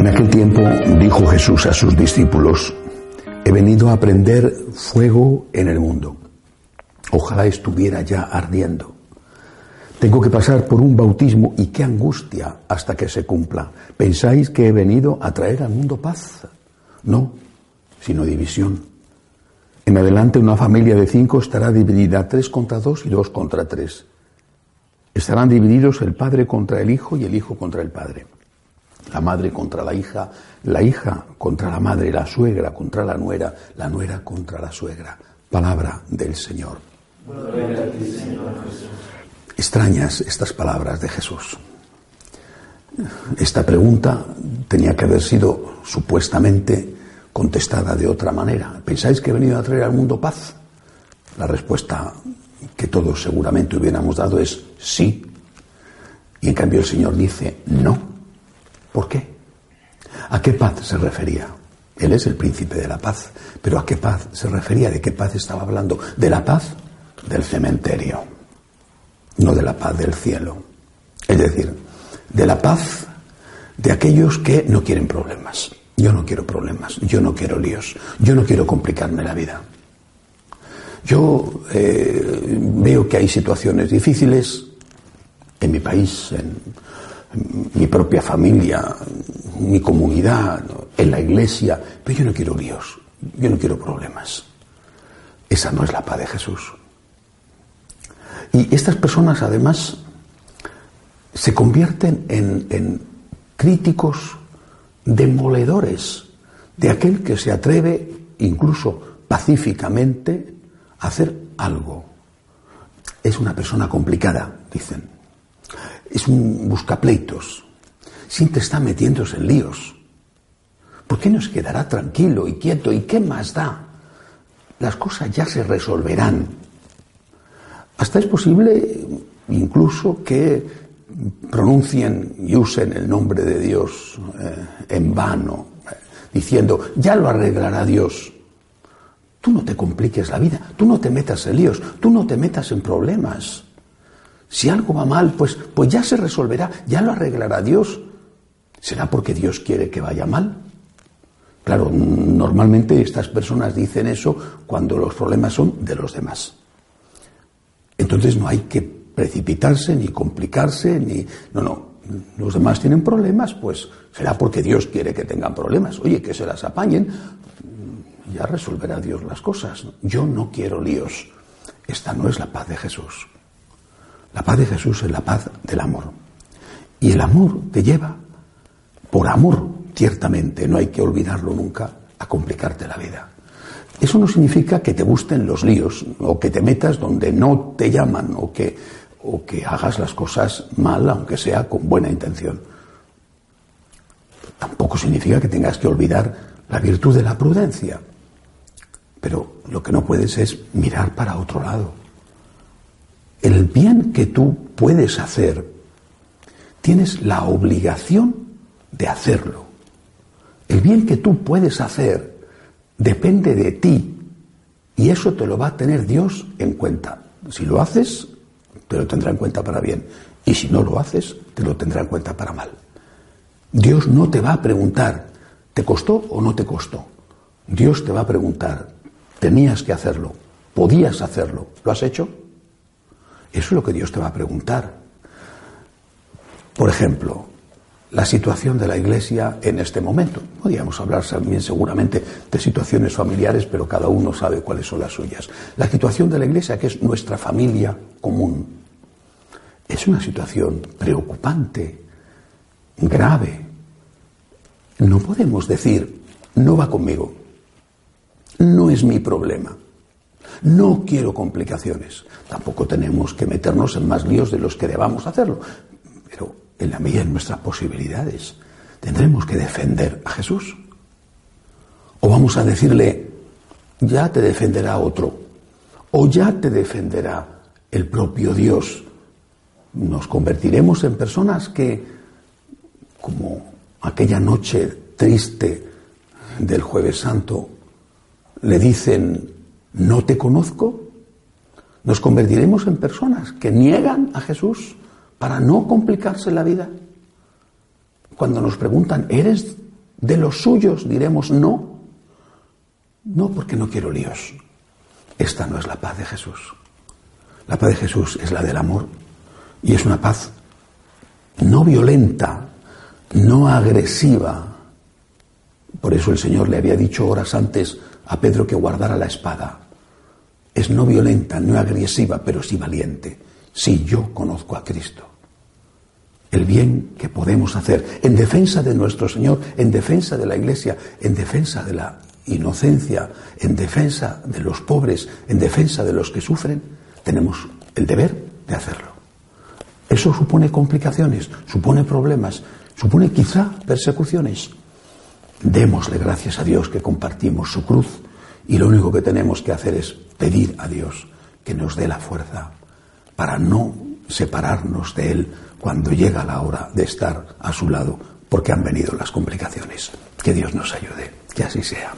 En aquel tiempo dijo Jesús a sus discípulos, he venido a prender fuego en el mundo. Ojalá estuviera ya ardiendo. Tengo que pasar por un bautismo y qué angustia hasta que se cumpla. ¿Pensáis que he venido a traer al mundo paz? No, sino división. En adelante una familia de cinco estará dividida tres contra dos y dos contra tres. Estarán divididos el padre contra el hijo y el hijo contra el padre la madre contra la hija, la hija contra la madre, la suegra contra la nuera, la nuera contra la suegra. Palabra del Señor. Extrañas estas palabras de Jesús. Esta pregunta tenía que haber sido supuestamente contestada de otra manera. ¿Pensáis que he venido a traer al mundo paz? La respuesta que todos seguramente hubiéramos dado es sí. Y en cambio el Señor dice no. ¿Por qué? ¿A qué paz se refería? Él es el príncipe de la paz, pero ¿a qué paz se refería? ¿De qué paz estaba hablando? De la paz del cementerio, no de la paz del cielo. Es decir, de la paz de aquellos que no quieren problemas. Yo no quiero problemas, yo no quiero líos, yo no quiero complicarme la vida. Yo eh, veo que hay situaciones difíciles en mi país, en, mi propia familia, mi comunidad, en la iglesia, pero yo no quiero líos, yo no quiero problemas. Esa no es la paz de Jesús. Y estas personas además se convierten en, en críticos demoledores de aquel que se atreve incluso pacíficamente a hacer algo. Es una persona complicada, dicen es un buscapleitos. Siempre está metiéndose en líos. ¿Por qué no se quedará tranquilo y quieto? ¿Y qué más da? Las cosas ya se resolverán. Hasta es posible incluso que pronuncien y usen el nombre de Dios eh, en vano, diciendo, ya lo arreglará Dios. Tú no te compliques la vida, tú no te metas en líos, tú no te metas en problemas. Si algo va mal, pues, pues ya se resolverá, ya lo arreglará Dios. ¿Será porque Dios quiere que vaya mal? Claro, normalmente estas personas dicen eso cuando los problemas son de los demás. Entonces no hay que precipitarse ni complicarse ni no, no, los demás tienen problemas, pues será porque Dios quiere que tengan problemas. Oye, que se las apañen, ya resolverá Dios las cosas. Yo no quiero líos. Esta no es la paz de Jesús. La paz de Jesús es la paz del amor. Y el amor te lleva, por amor, ciertamente, no hay que olvidarlo nunca, a complicarte la vida. Eso no significa que te gusten los líos o que te metas donde no te llaman o que, o que hagas las cosas mal, aunque sea con buena intención. Tampoco significa que tengas que olvidar la virtud de la prudencia. Pero lo que no puedes es mirar para otro lado el bien que tú puedes hacer, tienes la obligación de hacerlo. El bien que tú puedes hacer depende de ti y eso te lo va a tener Dios en cuenta. Si lo haces, te lo tendrá en cuenta para bien y si no lo haces, te lo tendrá en cuenta para mal. Dios no te va a preguntar, ¿te costó o no te costó? Dios te va a preguntar, tenías que hacerlo, podías hacerlo, ¿lo has hecho? Eso es lo que Dios te va a preguntar. Por ejemplo, la situación de la Iglesia en este momento. Podríamos hablar también seguramente de situaciones familiares, pero cada uno sabe cuáles son las suyas. La situación de la Iglesia, que es nuestra familia común, es una situación preocupante, grave. No podemos decir, no va conmigo, no es mi problema. No quiero complicaciones. Tampoco tenemos que meternos en más líos de los que debamos hacerlo. Pero en la medida de nuestras posibilidades, tendremos que defender a Jesús. O vamos a decirle, ya te defenderá otro. O ya te defenderá el propio Dios. Nos convertiremos en personas que, como aquella noche triste del jueves santo, le dicen no te conozco, nos convertiremos en personas que niegan a Jesús para no complicarse la vida. Cuando nos preguntan, ¿eres De los suyos diremos no. No porque no quiero líos. Esta no es la paz de Jesús. La paz de Jesús es la del amor y es una paz no violenta, no agresiva. Por eso el Señor le había dicho horas antes a Pedro que guardara la espada. Es no violenta, no agresiva, pero sí valiente. Si yo conozco a Cristo. El bien que podemos hacer en defensa de nuestro Señor, en defensa de la Iglesia, en defensa de la inocencia, en defensa de los pobres, en defensa de los que sufren, tenemos el deber de hacerlo. Eso supone complicaciones, supone problemas, supone quizá persecuciones. Démosle gracias a Dios que compartimos su cruz y lo único que tenemos que hacer es pedir a Dios que nos dé la fuerza para no separarnos de Él cuando llega la hora de estar a su lado, porque han venido las complicaciones. Que Dios nos ayude, que así sea.